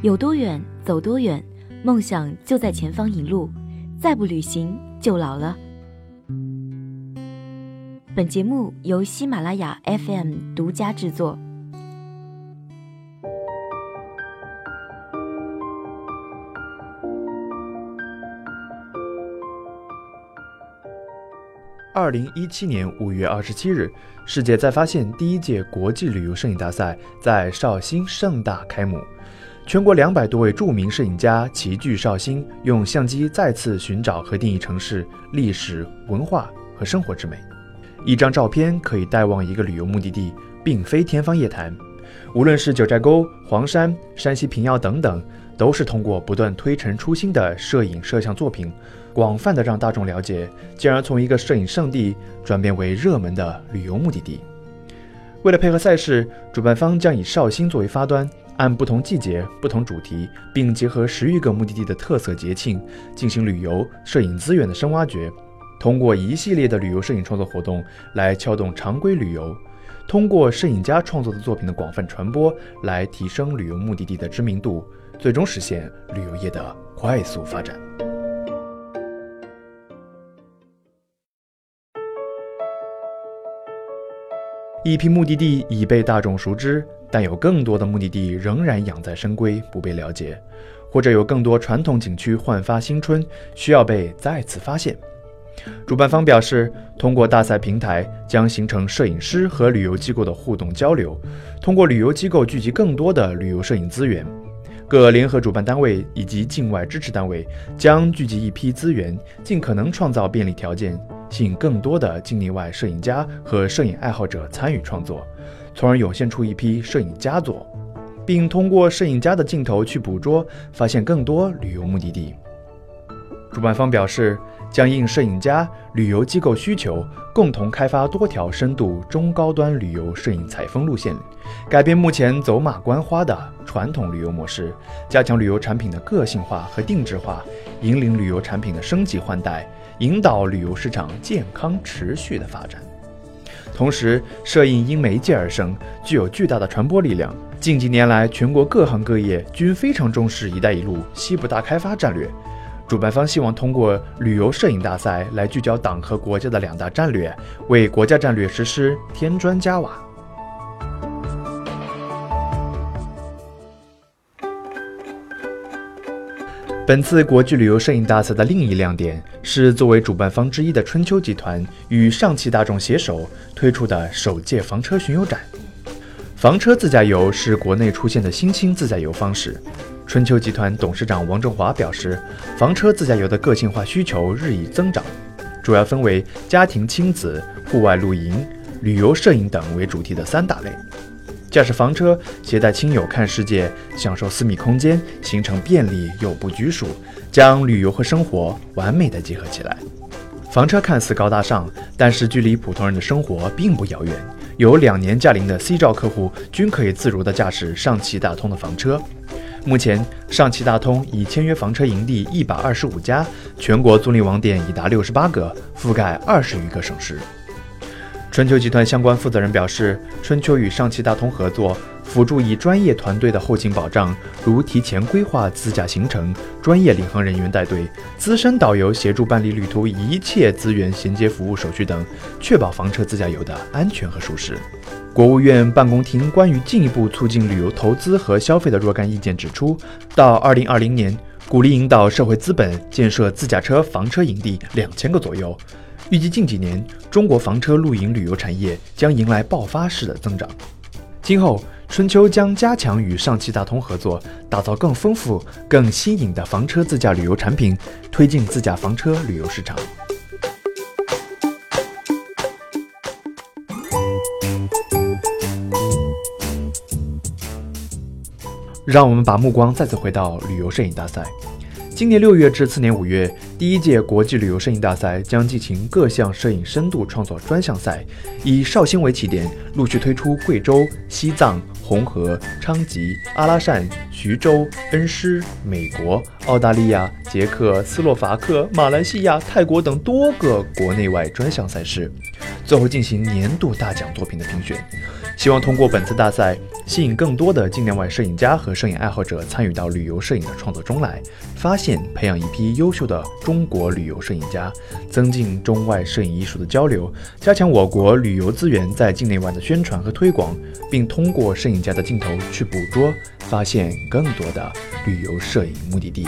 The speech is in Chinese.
有多远走多远，梦想就在前方引路，再不旅行就老了。本节目由喜马拉雅 FM 独家制作。二零一七年五月二十七日，世界再发现第一届国际旅游摄影大赛在绍兴盛大开幕。全国两百多位著名摄影家齐聚绍兴，用相机再次寻找和定义城市历史文化和生活之美。一张照片可以带旺一个旅游目的地，并非天方夜谭。无论是九寨沟、黄山、山西平遥等等，都是通过不断推陈出新的摄影摄像作品。广泛的让大众了解，进而从一个摄影圣地转变为热门的旅游目的地。为了配合赛事，主办方将以绍兴作为发端，按不同季节、不同主题，并结合十余个目的地的特色节庆，进行旅游摄影资源的深挖掘。通过一系列的旅游摄影创作活动来撬动常规旅游，通过摄影家创作的作品的广泛传播来提升旅游目的地的知名度，最终实现旅游业的快速发展。一批目的地已被大众熟知，但有更多的目的地仍然养在深闺，不被了解，或者有更多传统景区焕发新春，需要被再次发现。主办方表示，通过大赛平台将形成摄影师和旅游机构的互动交流，通过旅游机构聚集更多的旅游摄影资源。各联合主办单位以及境外支持单位将聚集一批资源，尽可能创造便利条件，吸引更多的境内外摄影家和摄影爱好者参与创作，从而涌现出一批摄影佳作，并通过摄影家的镜头去捕捉、发现更多旅游目的地。主办方表示。将应摄影家、旅游机构需求，共同开发多条深度中高端旅游摄影采风路线，改变目前走马观花的传统旅游模式，加强旅游产品的个性化和定制化，引领旅游产品的升级换代，引导旅游市场健康持续的发展。同时，摄影因媒介而生，具有巨大的传播力量。近几年来，全国各行各业均非常重视“一带一路”西部大开发战略。主办方希望通过旅游摄影大赛来聚焦党和国家的两大战略，为国家战略实施添砖加瓦。本次国际旅游摄影大赛的另一亮点是，作为主办方之一的春秋集团与上汽大众携手推出的首届房车巡游展。房车自驾游是国内出现的新兴自驾游方式。春秋集团董事长王振华表示，房车自驾游的个性化需求日益增长，主要分为家庭、亲子、户外露营、旅游摄影等为主题的三大类。驾驶房车，携带亲友看世界，享受私密空间，行程便利又不拘束，将旅游和生活完美的结合起来。房车看似高大上，但是距离普通人的生活并不遥远。有两年驾龄的 C 照客户均可以自如地驾驶上汽大通的房车。目前，上汽大通已签约房车营地一百二十五家，全国租赁网点已达六十八个，覆盖二十余个省市。春秋集团相关负责人表示，春秋与上汽大通合作，辅助以专业团队的后勤保障，如提前规划自驾行程、专业领航人员带队、资深导游协助办理旅途一切资源衔接服务手续等，确保房车自驾游的安全和舒适。国务院办公厅关于进一步促进旅游投资和消费的若干意见指出，到二零二零年，鼓励引导社会资本建设自驾车、房车营地两千个左右。预计近几年，中国房车露营旅游产业将迎来爆发式的增长。今后，春秋将加强与上汽大通合作，打造更丰富、更新颖的房车自驾旅游产品，推进自驾房车旅游市场。让我们把目光再次回到旅游摄影大赛。今年六月至次年五月，第一届国际旅游摄影大赛将进行各项摄影深度创作专项赛，以绍兴为起点，陆续推出贵州、西藏、红河、昌吉、阿拉善、徐州、恩施、美国、澳大利亚、捷克斯洛伐克、马来西亚、泰国等多个国内外专项赛事，最后进行年度大奖作品的评选。希望通过本次大赛，吸引更多的境内外摄影家和摄影爱好者参与到旅游摄影的创作中来，发现、培养一批优秀的中国旅游摄影家，增进中外摄影艺术的交流，加强我国旅游资源在境内外的宣传和推广，并通过摄影家的镜头去捕捉、发现更多的旅游摄影目的地。